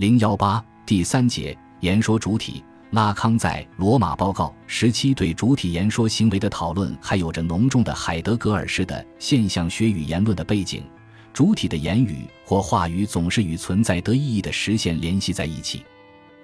零幺八第三节言说主体。拉康在《罗马报告》时期对主体言说行为的讨论，还有着浓重的海德格尔式的现象学与言论的背景。主体的言语或话语总是与存在得意义的实现联系在一起。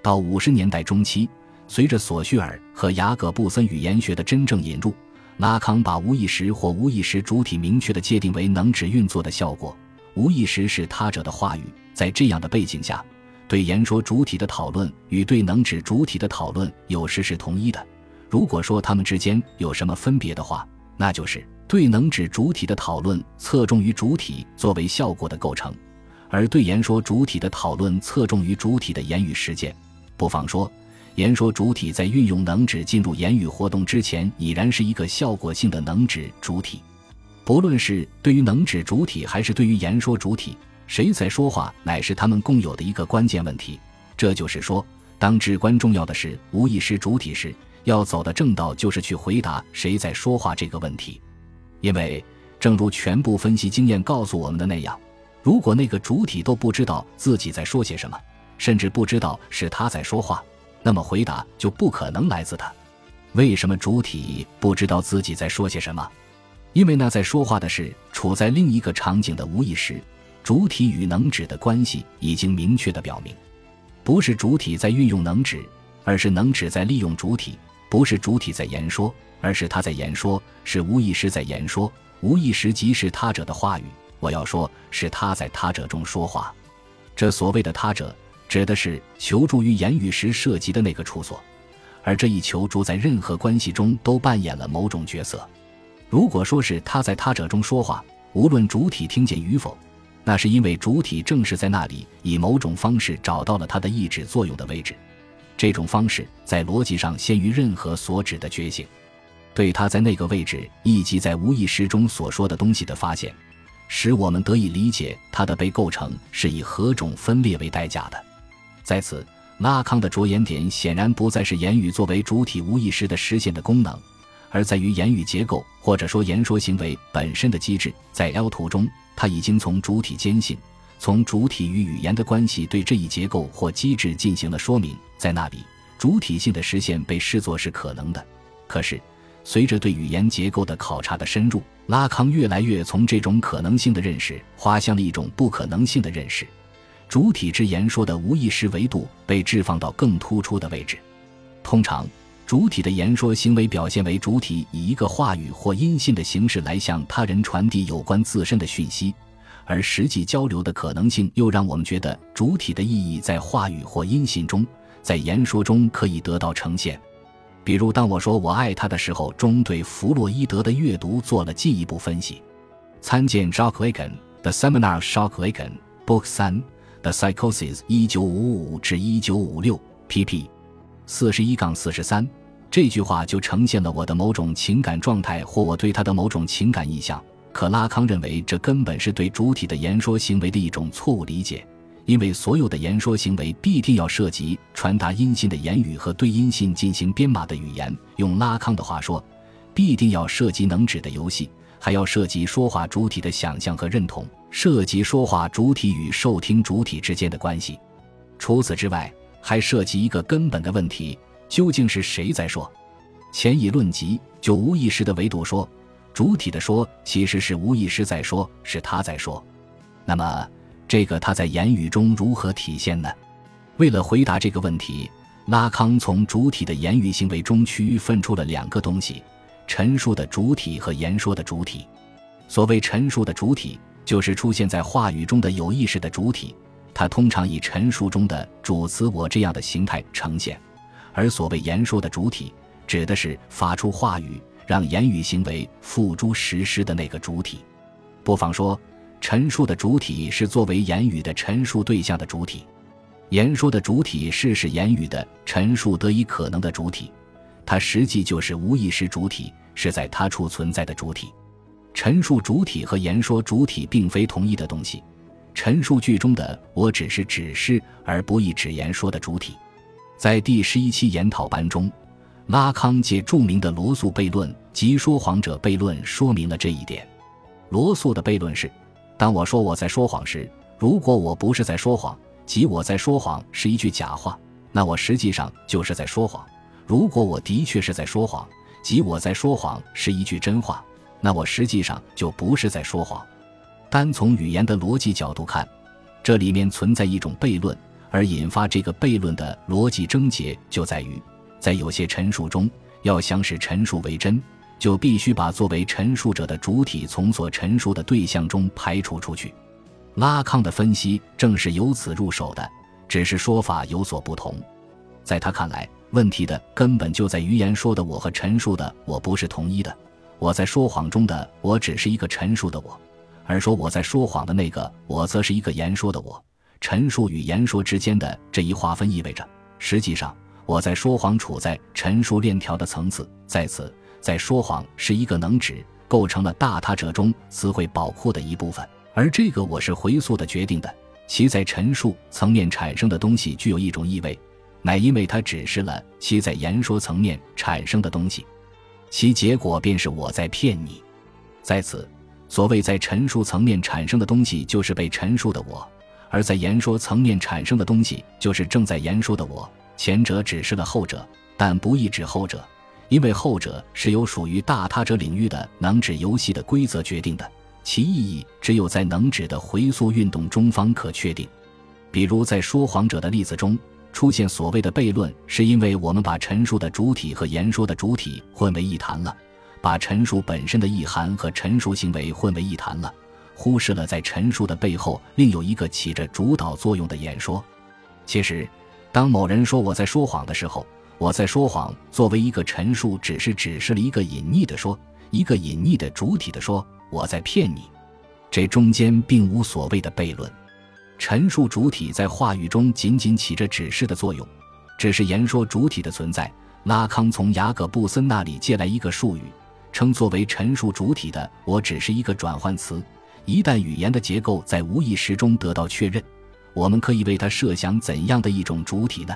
到五十年代中期，随着索绪尔和雅各布森语言学的真正引入，拉康把无意识或无意识主体明确地界定为能指运作的效果。无意识是他者的话语。在这样的背景下。对言说主体的讨论与对能指主体的讨论有时是同一的。如果说它们之间有什么分别的话，那就是对能指主体的讨论侧重于主体作为效果的构成，而对言说主体的讨论侧重于主体的言语实践。不妨说，言说主体在运用能指进入言语活动之前，已然是一个效果性的能指主体。不论是对于能指主体，还是对于言说主体。谁在说话，乃是他们共有的一个关键问题。这就是说，当至关重要的是无意识主体时，要走的正道就是去回答谁在说话这个问题。因为，正如全部分析经验告诉我们的那样，如果那个主体都不知道自己在说些什么，甚至不知道是他在说话，那么回答就不可能来自他。为什么主体不知道自己在说些什么？因为那在说话的是处在另一个场景的无意识。主体与能指的关系已经明确的表明，不是主体在运用能指，而是能指在利用主体；不是主体在言说，而是他在言说；是无意识在言说，无意识即是他者的话语。我要说，是他在他者中说话。这所谓的他者，指的是求助于言语时涉及的那个处所，而这一求助在任何关系中都扮演了某种角色。如果说是他在他者中说话，无论主体听见与否。那是因为主体正是在那里以某种方式找到了它的意志作用的位置，这种方式在逻辑上先于任何所指的觉醒。对他在那个位置以及在无意识中所说的东西的发现，使我们得以理解它的被构成是以何种分裂为代价的。在此，拉康的着眼点显然不再是言语作为主体无意识的实现的功能，而在于言语结构或者说言说行为本身的机制。在 L 图中。他已经从主体坚信，从主体与语言的关系对这一结构或机制进行了说明，在那里，主体性的实现被视作是可能的。可是，随着对语言结构的考察的深入，拉康越来越从这种可能性的认识滑向了一种不可能性的认识，主体之言说的无意识维度被置放到更突出的位置。通常，主体的言说行为表现为主体以一个话语或音信的形式来向他人传递有关自身的讯息，而实际交流的可能性又让我们觉得主体的意义在话语或音信中，在言说中可以得到呈现。比如，当我说我爱他的时候，中对弗洛伊德的阅读做了进一步分析。参见 Jacques Lacan 的 Seminar of Jacques Lacan Book 三 The Psychosis 一九五五至一九五六 pp 四十一杠四十三。这句话就呈现了我的某种情感状态或我对他的某种情感意向。可拉康认为，这根本是对主体的言说行为的一种错误理解，因为所有的言说行为必定要涉及传达音信的言语和对音信进行编码的语言。用拉康的话说，必定要涉及能指的游戏，还要涉及说话主体的想象和认同，涉及说话主体与受听主体之间的关系。除此之外，还涉及一个根本的问题。究竟是谁在说？前以论及，就无意识的维度说，主体的说其实是无意识在说，是他在说。那么，这个他在言语中如何体现呢？为了回答这个问题，拉康从主体的言语行为中区分出了两个东西：陈述的主体和言说的主体。所谓陈述的主体，就是出现在话语中的有意识的主体，它通常以陈述中的主词“我”这样的形态呈现。而所谓言说的主体，指的是发出话语、让言语行为付诸实施的那个主体。不妨说，陈述的主体是作为言语的陈述对象的主体；言说的主体是使言语的陈述得以可能的主体。它实际就是无意识主体，是在他处存在的主体。陈述主体和言说主体并非同一的东西。陈述句中的“我”只是指示，而不意指言说的主体。在第十一期研讨班中，拉康借著名的罗素悖论及说谎者悖论说明了这一点。罗素的悖论是：当我说我在说谎时，如果我不是在说谎，即我在说谎是一句假话，那我实际上就是在说谎；如果我的确是在说谎，即我在说谎是一句真话，那我实际上就不是在说谎。单从语言的逻辑角度看，这里面存在一种悖论，而引发这个悖论的逻辑症结就在于，在有些陈述中，要想使陈述为真，就必须把作为陈述者的主体从所陈述的对象中排除出去。拉康的分析正是由此入手的，只是说法有所不同。在他看来，问题的根本就在于言说的我和陈述的我不是同一的。我在说谎中的我只是一个陈述的我，而说我在说谎的那个我则是一个言说的我。陈述与言说之间的这一划分意味着，实际上我在说谎处在陈述链条的层次，在此，在说谎是一个能指，构成了大他者中词汇宝库的一部分。而这个我是回溯的决定的，其在陈述层面产生的东西具有一种意味，乃因为它指示了其在言说层面产生的东西，其结果便是我在骗你。在此，所谓在陈述层面产生的东西，就是被陈述的我；而在言说层面产生的东西，就是正在言说的我。前者指示了后者，但不意指后者，因为后者是由属于大他者领域的能指游戏的规则决定的。其意义只有在能指的回溯运动中方可确定，比如在说谎者的例子中出现所谓的悖论，是因为我们把陈述的主体和言说的主体混为一谈了，把陈述本身的意涵和陈述行为混为一谈了，忽视了在陈述的背后另有一个起着主导作用的演说。其实，当某人说我在说谎的时候，我在说谎作为一个陈述，只是指示了一个隐匿的说，一个隐匿的主体的说。我在骗你，这中间并无所谓的悖论。陈述主体在话语中仅仅起着指示的作用，只是言说主体的存在。拉康从雅各布森那里借来一个术语，称作为陈述主体的“我”只是一个转换词。一旦语言的结构在无意识中得到确认，我们可以为它设想怎样的一种主体呢？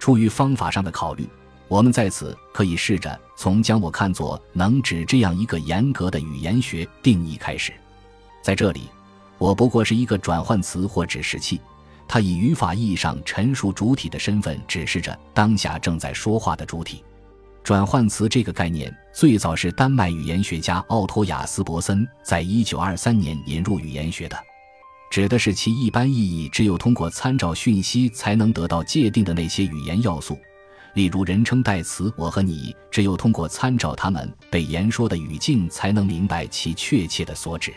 出于方法上的考虑。我们在此可以试着从将我看作能指这样一个严格的语言学定义开始。在这里，我不过是一个转换词或指示器，它以语法意义上陈述主体的身份指示着当下正在说话的主体。转换词这个概念最早是丹麦语言学家奥托·雅斯伯森在一九二三年引入语言学的，指的是其一般意义只有通过参照讯息才能得到界定的那些语言要素。例如，人称代词“我”和“你”，只有通过参照它们被言说的语境，才能明白其确切的所指。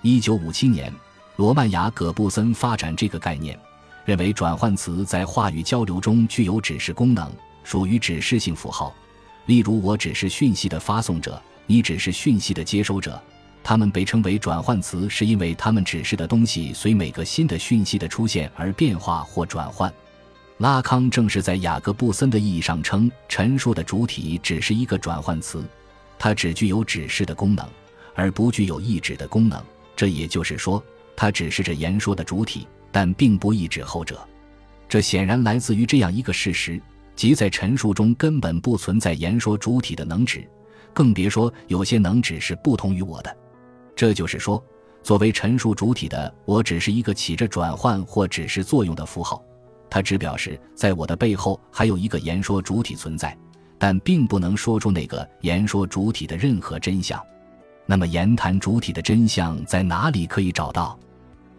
一九五七年，罗曼雅·葛布森发展这个概念，认为转换词在话语交流中具有指示功能，属于指示性符号。例如，“我”只是讯息的发送者，“你”只是讯息的接收者。他们被称为转换词，是因为他们指示的东西随每个新的讯息的出现而变化或转换。拉康正是在雅各布森的意义上称陈述的主体只是一个转换词，它只具有指示的功能，而不具有意指的功能。这也就是说，它指示着言说的主体，但并不意指后者。这显然来自于这样一个事实：即在陈述中根本不存在言说主体的能指，更别说有些能指是不同于我的。这就是说，作为陈述主体的我，只是一个起着转换或指示作用的符号。它只表示，在我的背后还有一个言说主体存在，但并不能说出那个言说主体的任何真相。那么，言谈主体的真相在哪里可以找到？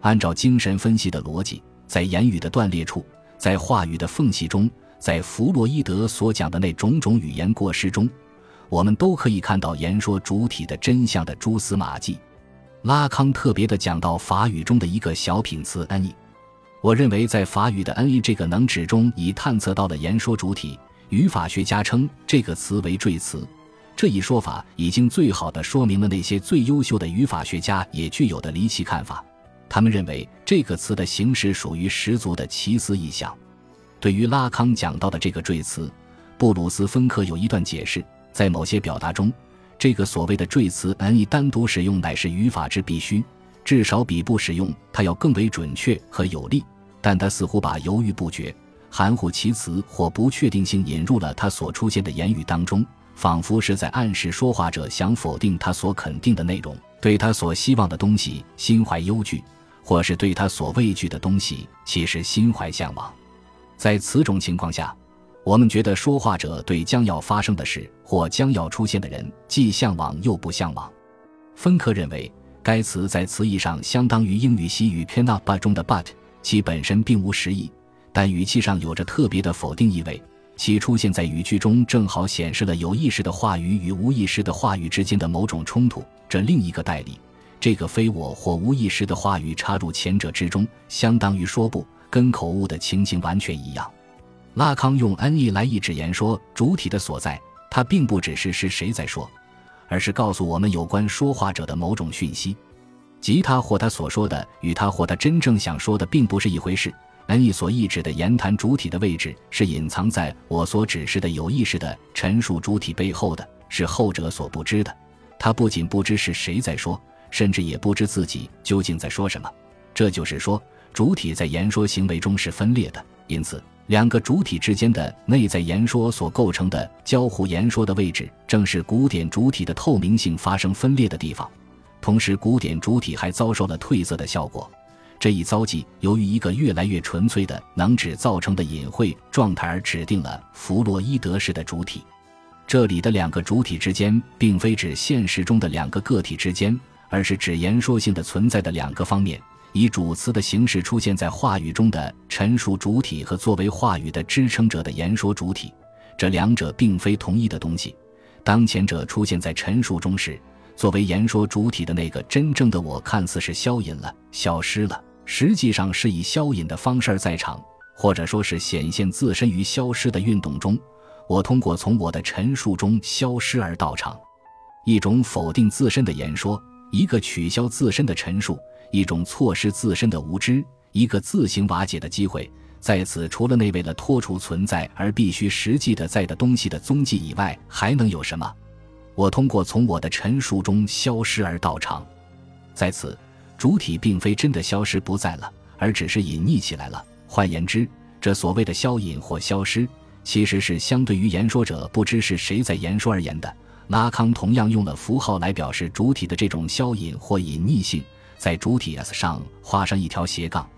按照精神分析的逻辑，在言语的断裂处，在话语的缝隙中，在弗洛伊德所讲的那种种语言过失中，我们都可以看到言说主体的真相的蛛丝马迹。拉康特别的讲到法语中的一个小品词 “any”。我认为，在法语的 “n e” 这个能指中，已探测到了言说主体。语法学家称这个词为缀词。这一说法已经最好的说明了那些最优秀的语法学家也具有的离奇看法。他们认为这个词的形式属于十足的奇思异想。对于拉康讲到的这个缀词，布鲁斯芬克有一段解释：在某些表达中，这个所谓的缀词 “n 以单独使用乃是语法之必须，至少比不使用它要更为准确和有力。但他似乎把犹豫不决、含糊其辞或不确定性引入了他所出现的言语当中，仿佛是在暗示说话者想否定他所肯定的内容，对他所希望的东西心怀忧惧，或是对他所畏惧的东西，其实心怀向往。在此种情况下，我们觉得说话者对将要发生的事或将要出现的人，既向往又不向往。芬克认为，该词在词义上相当于英语西语 cannot but 中的 but，其本身并无实义，但语气上有着特别的否定意味。其出现在语句中，正好显示了有意识的话语与无意识的话语之间的某种冲突。这另一个代理，这个非我或无意识的话语插入前者之中，相当于说不，跟口误的情形完全一样。拉康用 n e 来意指言说主体的所在，它并不只是是谁在说，而是告诉我们有关说话者的某种讯息，即他或他所说的与他或他真正想说的并不是一回事。恩义所意指的言谈主体的位置是隐藏在我所指示的有意识的陈述主体背后的，是后者所不知的。他不仅不知是谁在说，甚至也不知自己究竟在说什么。这就是说，主体在言说行为中是分裂的。因此，两个主体之间的内在言说所构成的交互言说的位置，正是古典主体的透明性发生分裂的地方。同时，古典主体还遭受了褪色的效果。这一遭际，由于一个越来越纯粹的能指造成的隐晦状态而指定了弗洛伊德式的主体。这里的两个主体之间，并非指现实中的两个个体之间，而是指言说性的存在的两个方面：以主词的形式出现在话语中的陈述主体和作为话语的支撑者的言说主体。这两者并非同一的东西。当前者出现在陈述中时，作为言说主体的那个真正的我，看似是消隐了、消失了。实际上是以消隐的方式在场，或者说是显现自身于消失的运动中。我通过从我的陈述中消失而到场，一种否定自身的言说，一个取消自身的陈述，一种错失自身的无知，一个自行瓦解的机会。在此，除了那为了脱除存在而必须实际的在的东西的踪迹以外，还能有什么？我通过从我的陈述中消失而到场，在此。主体并非真的消失不在了，而只是隐匿起来了。换言之，这所谓的消隐或消失，其实是相对于言说者不知是谁在言说而言的。拉康同样用了符号来表示主体的这种消隐或隐匿性，在主体 s 上画上一条斜杠，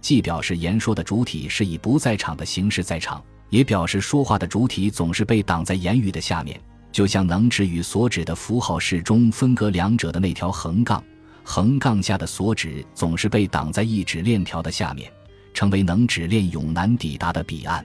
既表示言说的主体是以不在场的形式在场，也表示说话的主体总是被挡在言语的下面，就像能指与所指的符号式中分隔两者的那条横杠。横杠下的所指总是被挡在一指链条的下面，成为能指链永难抵达的彼岸。